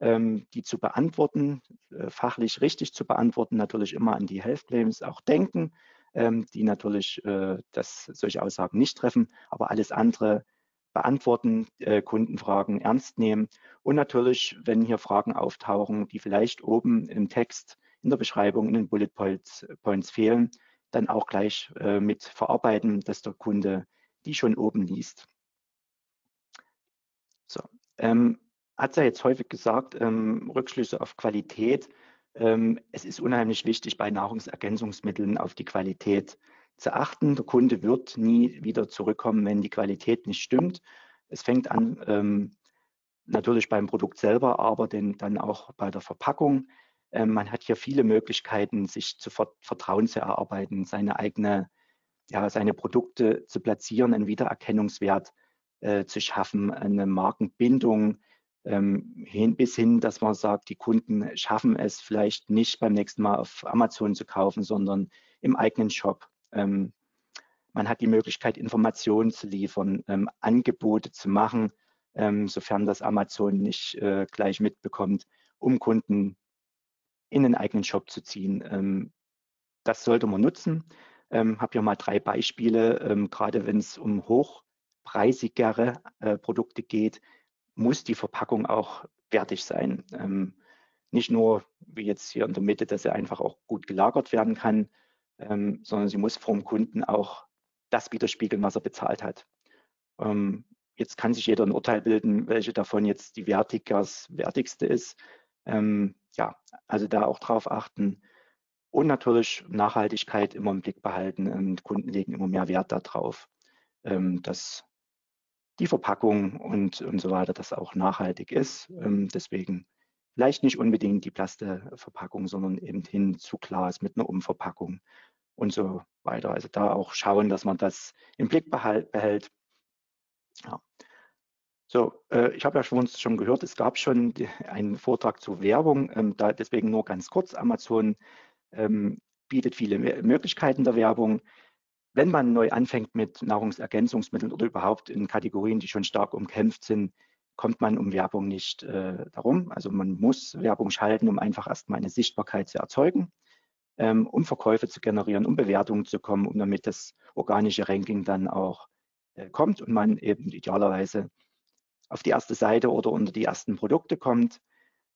ähm, die zu beantworten, äh, fachlich richtig zu beantworten, natürlich immer an die Health Claims auch denken, ähm, die natürlich äh, das, solche Aussagen nicht treffen, aber alles andere beantworten, Kundenfragen ernst nehmen und natürlich, wenn hier Fragen auftauchen, die vielleicht oben im Text in der Beschreibung in den Bullet Points, Points fehlen, dann auch gleich äh, mit verarbeiten, dass der Kunde die schon oben liest. So, ähm, hat ja jetzt häufig gesagt, ähm, Rückschlüsse auf Qualität. Ähm, es ist unheimlich wichtig, bei Nahrungsergänzungsmitteln auf die Qualität zu achten. Der Kunde wird nie wieder zurückkommen, wenn die Qualität nicht stimmt. Es fängt an ähm, natürlich beim Produkt selber, aber den, dann auch bei der Verpackung. Ähm, man hat hier viele Möglichkeiten, sich zu Vertrauen zu erarbeiten, seine eigene, ja, seine Produkte zu platzieren, einen Wiedererkennungswert äh, zu schaffen, eine Markenbindung ähm, hin, bis hin, dass man sagt, die Kunden schaffen es vielleicht nicht beim nächsten Mal auf Amazon zu kaufen, sondern im eigenen Shop. Ähm, man hat die Möglichkeit, Informationen zu liefern, ähm, Angebote zu machen, ähm, sofern das Amazon nicht äh, gleich mitbekommt, um Kunden in den eigenen Shop zu ziehen. Ähm, das sollte man nutzen. Ähm, habe hier mal drei Beispiele, ähm, gerade wenn es um hochpreisigere äh, Produkte geht, muss die Verpackung auch wertig sein. Ähm, nicht nur wie jetzt hier in der Mitte, dass sie einfach auch gut gelagert werden kann, sondern sie muss vom Kunden auch das widerspiegeln, was er bezahlt hat. Jetzt kann sich jeder ein Urteil bilden, welche davon jetzt die wertigste ist. Ähm, ja, also da auch drauf achten. Und natürlich Nachhaltigkeit immer im Blick behalten. Ähm, Kunden legen immer mehr Wert darauf, ähm, dass die Verpackung und, und so weiter, das auch nachhaltig ist. Ähm, deswegen vielleicht nicht unbedingt die Plasteverpackung, sondern eben hin zu Glas mit einer Umverpackung und so weiter. Also da auch schauen, dass man das im Blick behält. Ja. So, äh, ich habe ja schon, schon gehört, es gab schon einen Vortrag zur Werbung, ähm, da deswegen nur ganz kurz. Amazon ähm, bietet viele Möglichkeiten der Werbung. Wenn man neu anfängt mit Nahrungsergänzungsmitteln oder überhaupt in Kategorien, die schon stark umkämpft sind, kommt man um Werbung nicht äh, darum. Also man muss Werbung schalten, um einfach erstmal eine Sichtbarkeit zu erzeugen, ähm, um Verkäufe zu generieren, um Bewertungen zu kommen, um damit das organische Ranking dann auch äh, kommt und man eben idealerweise auf die erste Seite oder unter die ersten Produkte kommt.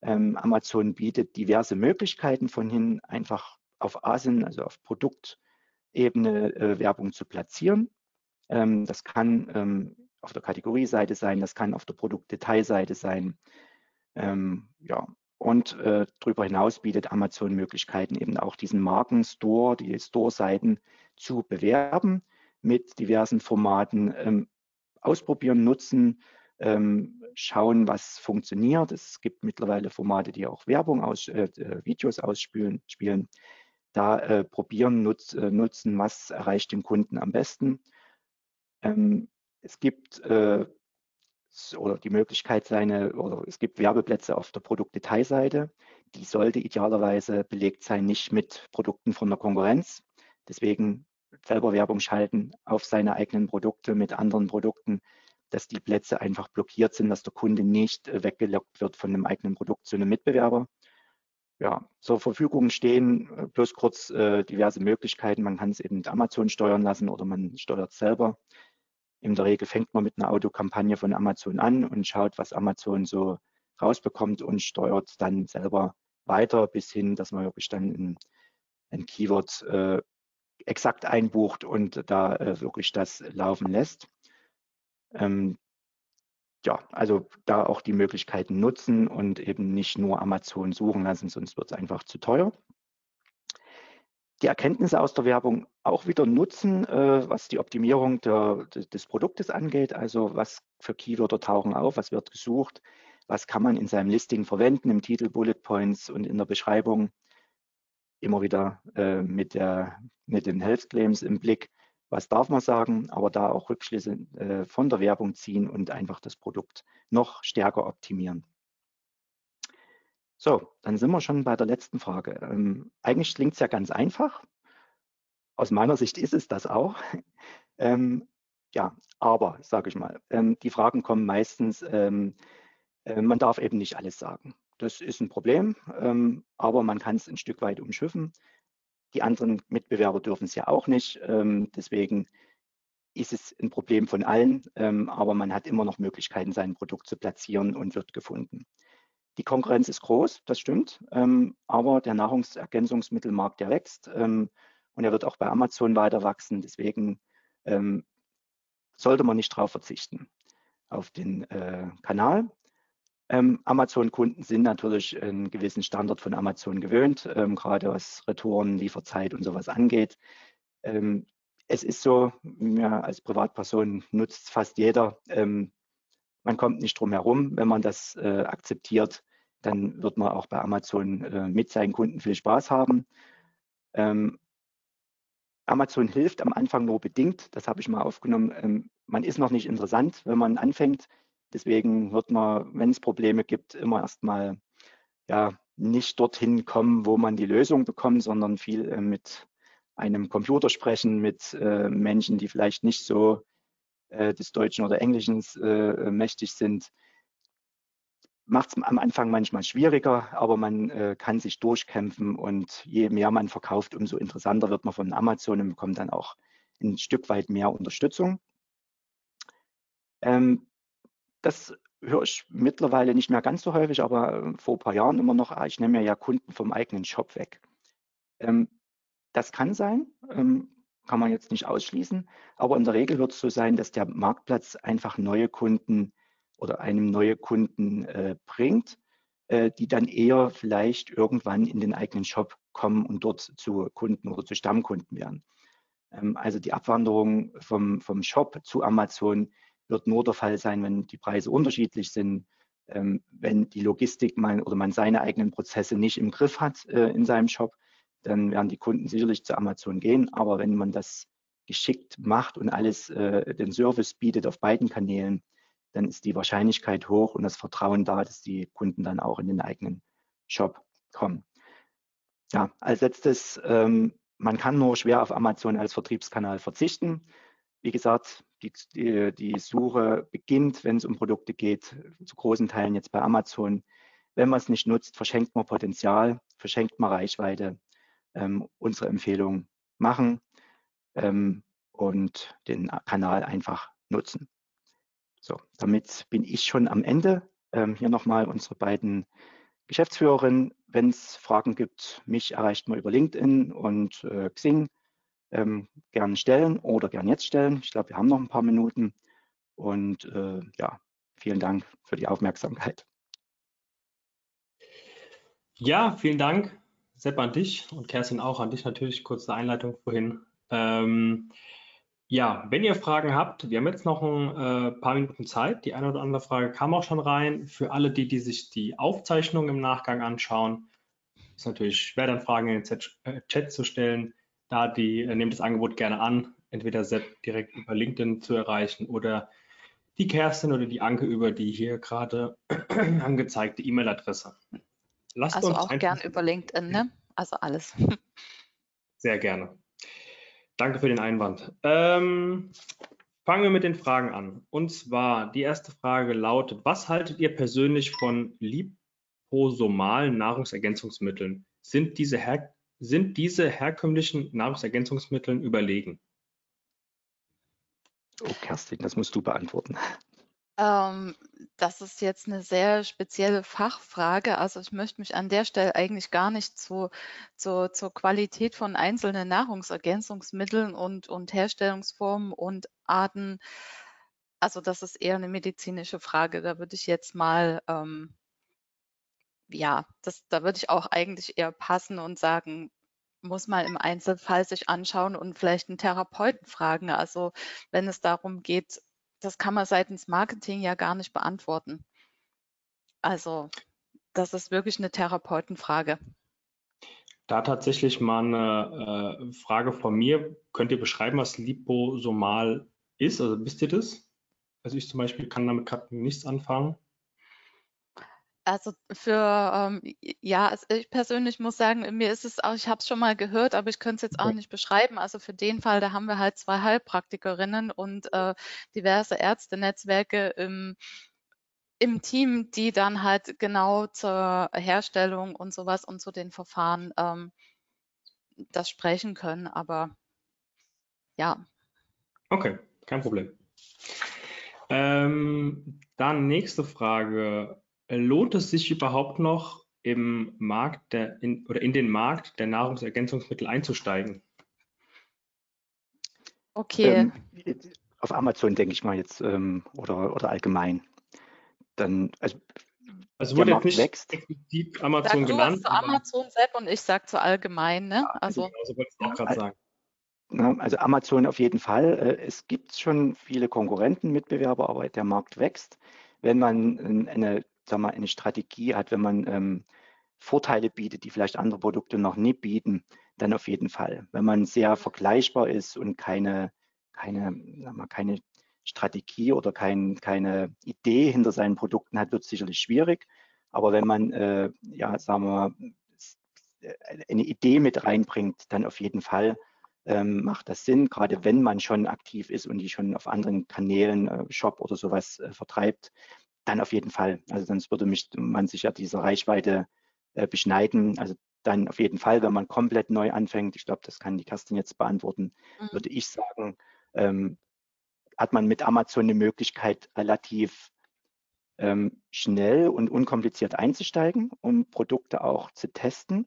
Ähm, Amazon bietet diverse Möglichkeiten von hin, einfach auf ASIN, also auf Produktebene äh, Werbung zu platzieren. Ähm, das kann ähm, auf der Kategorieseite sein, das kann auf der Produktdetailseite sein. Ähm, ja, und äh, darüber hinaus bietet Amazon Möglichkeiten, eben auch diesen Markenstore, die Store-Seiten zu bewerben mit diversen Formaten, ähm, ausprobieren, nutzen, ähm, schauen, was funktioniert. Es gibt mittlerweile Formate, die auch Werbung aus, äh, äh Videos ausspielen. Spielen. Da äh, probieren, nutz, äh, nutzen, was erreicht den Kunden am besten. Ähm, es gibt äh, oder die Möglichkeit seine, oder es gibt Werbeplätze auf der Produktdetailseite. Die sollte idealerweise belegt sein, nicht mit Produkten von der Konkurrenz. Deswegen selber Werbung schalten auf seine eigenen Produkte mit anderen Produkten, dass die Plätze einfach blockiert sind, dass der Kunde nicht äh, weggelockt wird von einem eigenen Produkt zu einem Mitbewerber. Ja, zur Verfügung stehen äh, bloß kurz äh, diverse Möglichkeiten. Man kann es eben mit Amazon steuern lassen oder man steuert selber. In der Regel fängt man mit einer Autokampagne von Amazon an und schaut, was Amazon so rausbekommt und steuert dann selber weiter bis hin, dass man wirklich dann ein, ein Keyword äh, exakt einbucht und da äh, wirklich das laufen lässt. Ähm, ja, also da auch die Möglichkeiten nutzen und eben nicht nur Amazon suchen lassen, sonst wird es einfach zu teuer die Erkenntnisse aus der Werbung auch wieder nutzen, äh, was die Optimierung der, des Produktes angeht. Also was für Keywörter tauchen auf, was wird gesucht, was kann man in seinem Listing verwenden, im Titel, Bullet Points und in der Beschreibung. Immer wieder äh, mit, der, mit den Health Claims im Blick, was darf man sagen, aber da auch Rückschlüsse äh, von der Werbung ziehen und einfach das Produkt noch stärker optimieren. So, dann sind wir schon bei der letzten Frage. Ähm, eigentlich klingt es ja ganz einfach. Aus meiner Sicht ist es das auch. (laughs) ähm, ja, aber, sage ich mal, ähm, die Fragen kommen meistens, ähm, äh, man darf eben nicht alles sagen. Das ist ein Problem, ähm, aber man kann es ein Stück weit umschiffen. Die anderen Mitbewerber dürfen es ja auch nicht. Ähm, deswegen ist es ein Problem von allen, aber man hat immer noch Möglichkeiten, sein Produkt zu platzieren und wird gefunden. Die Konkurrenz ist groß, das stimmt, ähm, aber der Nahrungsergänzungsmittelmarkt, der wächst ähm, und er wird auch bei Amazon weiter wachsen. Deswegen ähm, sollte man nicht darauf verzichten, auf den äh, Kanal. Ähm, Amazon-Kunden sind natürlich einen gewissen Standard von Amazon gewöhnt, ähm, gerade was Retouren, Lieferzeit und sowas angeht. Ähm, es ist so, ja, als Privatperson nutzt fast jeder. Man kommt nicht drum herum. Wenn man das äh, akzeptiert, dann wird man auch bei Amazon äh, mit seinen Kunden viel Spaß haben. Amazon hilft am Anfang nur bedingt, das habe ich mal aufgenommen. Man ist noch nicht interessant, wenn man anfängt. Deswegen wird man, wenn es Probleme gibt, immer erstmal ja, nicht dorthin kommen, wo man die Lösung bekommt, sondern viel äh, mit einem Computer sprechen, mit äh, Menschen, die vielleicht nicht so äh, des Deutschen oder Englischen äh, mächtig sind. Macht es am Anfang manchmal schwieriger, aber man äh, kann sich durchkämpfen und je mehr man verkauft, umso interessanter wird man von Amazon und bekommt dann auch ein Stück weit mehr Unterstützung. Ähm, das höre ich mittlerweile nicht mehr ganz so häufig, aber äh, vor ein paar Jahren immer noch, ah, ich nehme ja Kunden vom eigenen Shop weg. Ähm, das kann sein, ähm, kann man jetzt nicht ausschließen, aber in der Regel wird es so sein, dass der Marktplatz einfach neue Kunden oder einem neue Kunden äh, bringt, äh, die dann eher vielleicht irgendwann in den eigenen Shop kommen und dort zu Kunden oder zu Stammkunden werden. Ähm, also die Abwanderung vom, vom Shop zu Amazon wird nur der Fall sein, wenn die Preise unterschiedlich sind, ähm, wenn die Logistik man oder man seine eigenen Prozesse nicht im Griff hat äh, in seinem Shop, dann werden die Kunden sicherlich zu Amazon gehen. Aber wenn man das geschickt macht und alles äh, den Service bietet auf beiden Kanälen, dann ist die Wahrscheinlichkeit hoch und das Vertrauen da, dass die Kunden dann auch in den eigenen Shop kommen. Ja, als letztes, ähm, man kann nur schwer auf Amazon als Vertriebskanal verzichten. Wie gesagt, die, die, die Suche beginnt, wenn es um Produkte geht, zu großen Teilen jetzt bei Amazon. Wenn man es nicht nutzt, verschenkt man Potenzial, verschenkt man Reichweite. Ähm, unsere Empfehlung machen ähm, und den Kanal einfach nutzen. So, damit bin ich schon am Ende. Ähm, hier nochmal unsere beiden Geschäftsführerinnen. Wenn es Fragen gibt, mich erreicht man über LinkedIn und äh, Xing ähm, gern stellen oder gern jetzt stellen. Ich glaube, wir haben noch ein paar Minuten. Und äh, ja, vielen Dank für die Aufmerksamkeit. Ja, vielen Dank, Sepp, an dich und Kerstin auch an dich natürlich. Kurze Einleitung vorhin. Ähm, ja, wenn ihr Fragen habt, wir haben jetzt noch ein äh, paar Minuten Zeit. Die eine oder andere Frage kam auch schon rein. Für alle die, die sich die Aufzeichnung im Nachgang anschauen, ist natürlich schwer, dann Fragen in den Chat, äh, Chat zu stellen da die, äh, nehmt das Angebot gerne an, entweder Sepp direkt über LinkedIn zu erreichen oder die Kerstin oder die Anke über die hier gerade (clears throat) angezeigte E-Mail-Adresse. Lasst also uns auch gern über LinkedIn, ne? Also alles. (laughs) Sehr gerne. Danke für den Einwand. Ähm, fangen wir mit den Fragen an. Und zwar, die erste Frage lautet, was haltet ihr persönlich von liposomalen Nahrungsergänzungsmitteln? Sind diese her sind diese herkömmlichen Nahrungsergänzungsmitteln überlegen? Oh, Kerstin, das musst du beantworten. Ähm, das ist jetzt eine sehr spezielle Fachfrage. Also ich möchte mich an der Stelle eigentlich gar nicht zu, zu, zur Qualität von einzelnen Nahrungsergänzungsmitteln und, und Herstellungsformen und Arten. Also das ist eher eine medizinische Frage. Da würde ich jetzt mal ähm, ja, das, da würde ich auch eigentlich eher passen und sagen, muss man im Einzelfall sich anschauen und vielleicht einen Therapeuten fragen. Also wenn es darum geht, das kann man seitens Marketing ja gar nicht beantworten. Also das ist wirklich eine Therapeutenfrage. Da tatsächlich mal eine äh, Frage von mir. Könnt ihr beschreiben, was liposomal ist? Also wisst ihr das? Also ich zum Beispiel kann damit gerade nichts anfangen. Also für, ähm, ja, also ich persönlich muss sagen, mir ist es auch, ich habe es schon mal gehört, aber ich könnte es jetzt auch nicht beschreiben. Also für den Fall, da haben wir halt zwei Heilpraktikerinnen und äh, diverse Ärztenetzwerke im, im Team, die dann halt genau zur Herstellung und sowas und zu den Verfahren ähm, das sprechen können. Aber ja. Okay, kein Problem. Ähm, dann nächste Frage lohnt es sich überhaupt noch im Markt der, in, oder in den Markt der Nahrungsergänzungsmittel einzusteigen? Okay. Ähm, auf Amazon denke ich mal jetzt ähm, oder, oder allgemein. Dann, also, also wurde jetzt nicht wächst. explizit Amazon Sag genannt. Du zu Amazon Sepp und ich sage zu allgemein, ne? Ja, also, genau, so wollte ich auch gerade sagen. also Amazon auf jeden Fall. Äh, es gibt schon viele Konkurrenten, Mitbewerber, aber der Markt wächst. Wenn man eine, sag mal, eine Strategie hat, wenn man ähm, Vorteile bietet, die vielleicht andere Produkte noch nie bieten, dann auf jeden Fall. Wenn man sehr vergleichbar ist und keine, keine, mal, keine Strategie oder kein, keine Idee hinter seinen Produkten hat, wird es sicherlich schwierig. Aber wenn man, äh, ja, sagen wir, eine Idee mit reinbringt, dann auf jeden Fall ähm, macht das Sinn, gerade wenn man schon aktiv ist und die schon auf anderen Kanälen, äh, Shop oder sowas äh, vertreibt, dann auf jeden Fall. Also sonst würde mich, man sich ja diese Reichweite äh, beschneiden. Also dann auf jeden Fall, wenn man komplett neu anfängt, ich glaube, das kann die Kerstin jetzt beantworten, mhm. würde ich sagen, ähm, hat man mit Amazon eine Möglichkeit, relativ ähm, schnell und unkompliziert einzusteigen, um Produkte auch zu testen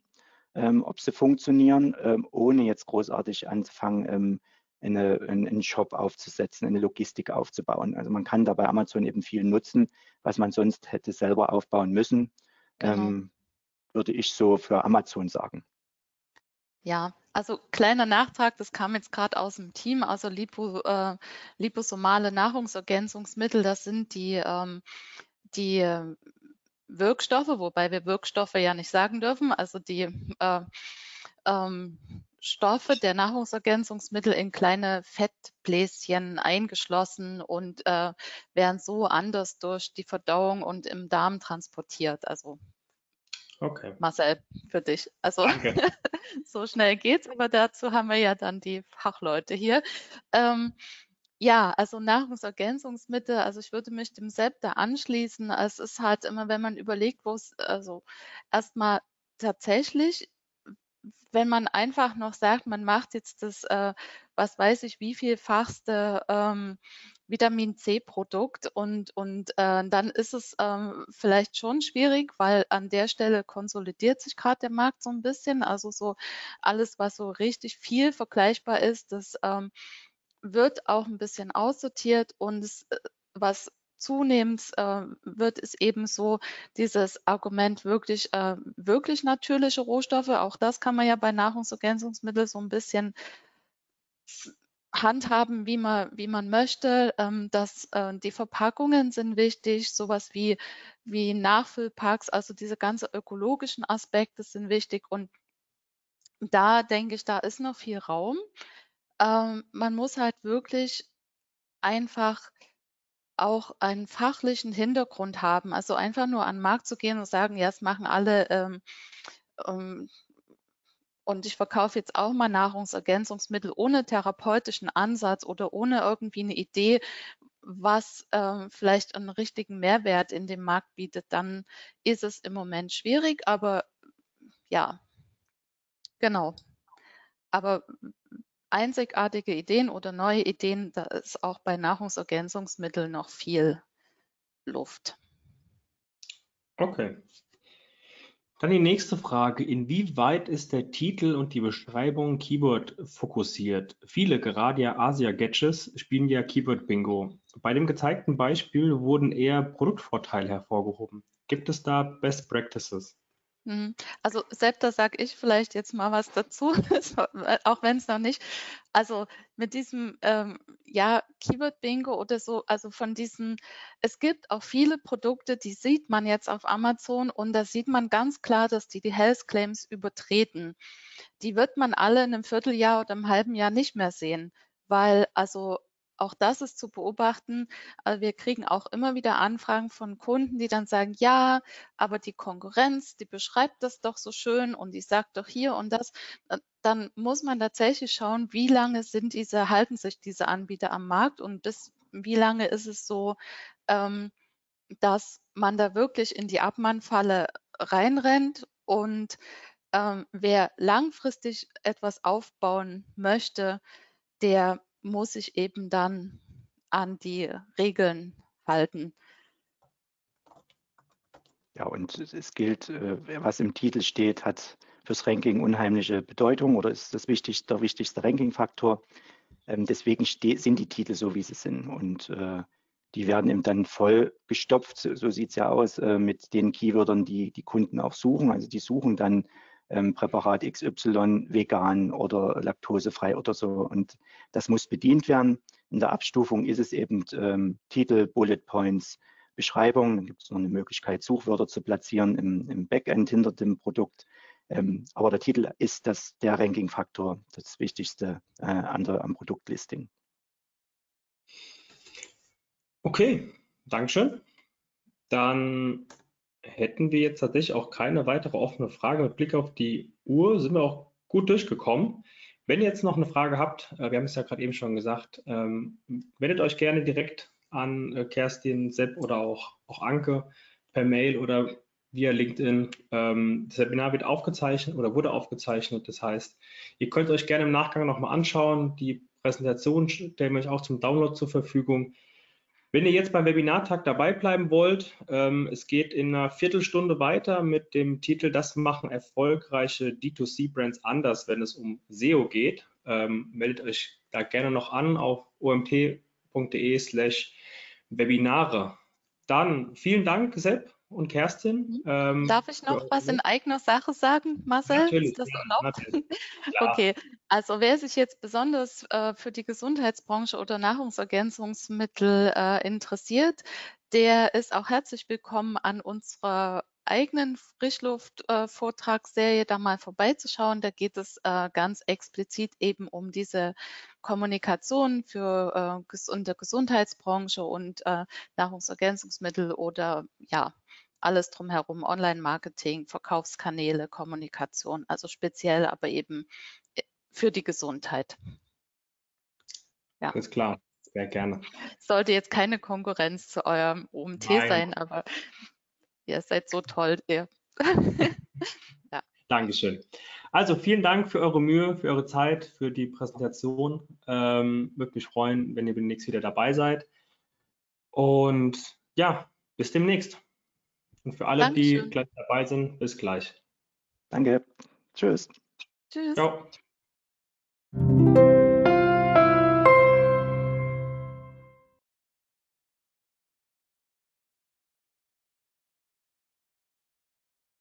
ähm, ob sie funktionieren, ähm, ohne jetzt großartig anzufangen, ähm, eine, einen Shop aufzusetzen, eine Logistik aufzubauen. Also man kann da bei Amazon eben viel nutzen, was man sonst hätte selber aufbauen müssen, genau. ähm, würde ich so für Amazon sagen. Ja, also kleiner Nachtrag, das kam jetzt gerade aus dem Team, also Lipo, äh, liposomale Nahrungsergänzungsmittel, das sind die, ähm, die Wirkstoffe, wobei wir Wirkstoffe ja nicht sagen dürfen, also die äh, ähm, Stoffe der Nahrungsergänzungsmittel in kleine Fettbläschen eingeschlossen und äh, werden so anders durch die Verdauung und im Darm transportiert. Also okay. Marcel, für dich. Also (laughs) so schnell geht's, aber dazu haben wir ja dann die Fachleute hier. Ähm, ja, also Nahrungsergänzungsmittel, also ich würde mich dem Septa anschließen. Es ist halt immer, wenn man überlegt, wo es, also erstmal tatsächlich, wenn man einfach noch sagt, man macht jetzt das, äh, was weiß ich, wie vielfachste ähm, Vitamin C-Produkt und, und äh, dann ist es ähm, vielleicht schon schwierig, weil an der Stelle konsolidiert sich gerade der Markt so ein bisschen. Also so alles, was so richtig viel vergleichbar ist, das ähm, wird auch ein bisschen aussortiert und es, äh, was zunehmend äh, wird, ist eben so dieses Argument wirklich, äh, wirklich natürliche Rohstoffe. Auch das kann man ja bei Nahrungsergänzungsmitteln so ein bisschen handhaben, wie man, wie man möchte. Ähm, dass, äh, die Verpackungen sind wichtig, sowas wie, wie Nachfüllpacks, also diese ganzen ökologischen Aspekte sind wichtig. Und da denke ich, da ist noch viel Raum. Ähm, man muss halt wirklich einfach auch einen fachlichen Hintergrund haben. Also einfach nur an den Markt zu gehen und sagen, ja, es machen alle ähm, ähm, und ich verkaufe jetzt auch mal Nahrungsergänzungsmittel ohne therapeutischen Ansatz oder ohne irgendwie eine Idee, was äh, vielleicht einen richtigen Mehrwert in dem Markt bietet, dann ist es im Moment schwierig, aber ja, genau. Aber einzigartige Ideen oder neue Ideen, da ist auch bei Nahrungsergänzungsmitteln noch viel Luft. Okay. Dann die nächste Frage. Inwieweit ist der Titel und die Beschreibung Keyword fokussiert? Viele, gerade ja Asia-Gadgets, spielen ja Keyword-Bingo. Bei dem gezeigten Beispiel wurden eher Produktvorteile hervorgehoben. Gibt es da Best Practices? Mhm. Also selbst da sage ich vielleicht jetzt mal was dazu, (laughs) äh, auch wenn es noch nicht. Also mit diesem ähm, ja Keyword Bingo oder so, also von diesen, es gibt auch viele Produkte, die sieht man jetzt auf Amazon und da sieht man ganz klar, dass die die Health Claims übertreten. Die wird man alle in einem Vierteljahr oder einem halben Jahr nicht mehr sehen, weil also auch das ist zu beobachten. Äh, wir kriegen auch immer wieder Anfragen von Kunden, die dann sagen, ja, aber die Konkurrenz, die beschreibt das doch so schön und die sagt doch hier und das. Äh, dann muss man tatsächlich schauen, wie lange sind diese, halten sich diese Anbieter am Markt und bis wie lange ist es so, ähm, dass man da wirklich in die Abmannfalle reinrennt und ähm, wer langfristig etwas aufbauen möchte, der muss sich eben dann an die Regeln halten. Ja, und es gilt, äh, was im Titel steht, hat fürs Ranking unheimliche Bedeutung oder ist das wichtigste, der wichtigste Ranking-Faktor. Ähm, deswegen sind die Titel so, wie sie sind. Und äh, die werden eben dann voll gestopft, so sieht es ja aus, äh, mit den Keywörtern, die die Kunden auch suchen. Also die suchen dann ähm, Präparat XY vegan oder laktosefrei oder so. Und das muss bedient werden. In der Abstufung ist es eben ähm, Titel, Bullet Points, Beschreibung. Dann gibt es noch eine Möglichkeit, Suchwörter zu platzieren im, im Backend hinter dem Produkt. Ähm, aber der Titel ist das, der Ranking-Faktor, das Wichtigste äh, an der, am Produktlisting. Okay, Dankeschön. Dann hätten wir jetzt tatsächlich auch keine weitere offene Frage. Mit Blick auf die Uhr sind wir auch gut durchgekommen. Wenn ihr jetzt noch eine Frage habt, äh, wir haben es ja gerade eben schon gesagt, ähm, wendet euch gerne direkt an äh, Kerstin, Sepp oder auch, auch Anke per Mail oder via LinkedIn. Ähm, das Webinar wird aufgezeichnet oder wurde aufgezeichnet. Das heißt, ihr könnt euch gerne im Nachgang nochmal anschauen. Die Präsentation stellen wir euch auch zum Download zur Verfügung. Wenn ihr jetzt beim Webinartag dabei bleiben wollt, ähm, es geht in einer Viertelstunde weiter mit dem Titel Das machen erfolgreiche D2C-Brands anders, wenn es um SEO geht. Ähm, meldet euch da gerne noch an auf omt.de slash Webinare. Dann vielen Dank, Sepp und Kerstin. Mhm. Ähm, Darf ich noch was in eigener Sache sagen, Marcel? Natürlich, Ist das erlaubt? (laughs) okay, also wer sich jetzt besonders äh, für die Gesundheitsbranche oder Nahrungsergänzungsmittel äh, interessiert, der ist auch herzlich willkommen an unserer eigenen Frischluft-Vortragsserie äh, da mal vorbeizuschauen. Da geht es äh, ganz explizit eben um diese Kommunikation für äh, gesunde Gesundheitsbranche und äh, Nahrungsergänzungsmittel oder ja, alles drumherum, Online-Marketing, Verkaufskanäle, Kommunikation, also speziell aber eben äh, für die Gesundheit. Ja. Ist klar, sehr gerne. Sollte jetzt keine Konkurrenz zu eurem OMT Nein. sein, aber ihr seid so toll. Ihr. (laughs) ja. Dankeschön. Also vielen Dank für eure Mühe, für eure Zeit, für die Präsentation. Ähm, würde mich freuen, wenn ihr demnächst wieder dabei seid. Und ja, bis demnächst. Und für alle, Dankeschön. die gleich dabei sind, bis gleich. Danke. Tschüss. Tschüss. Ciao.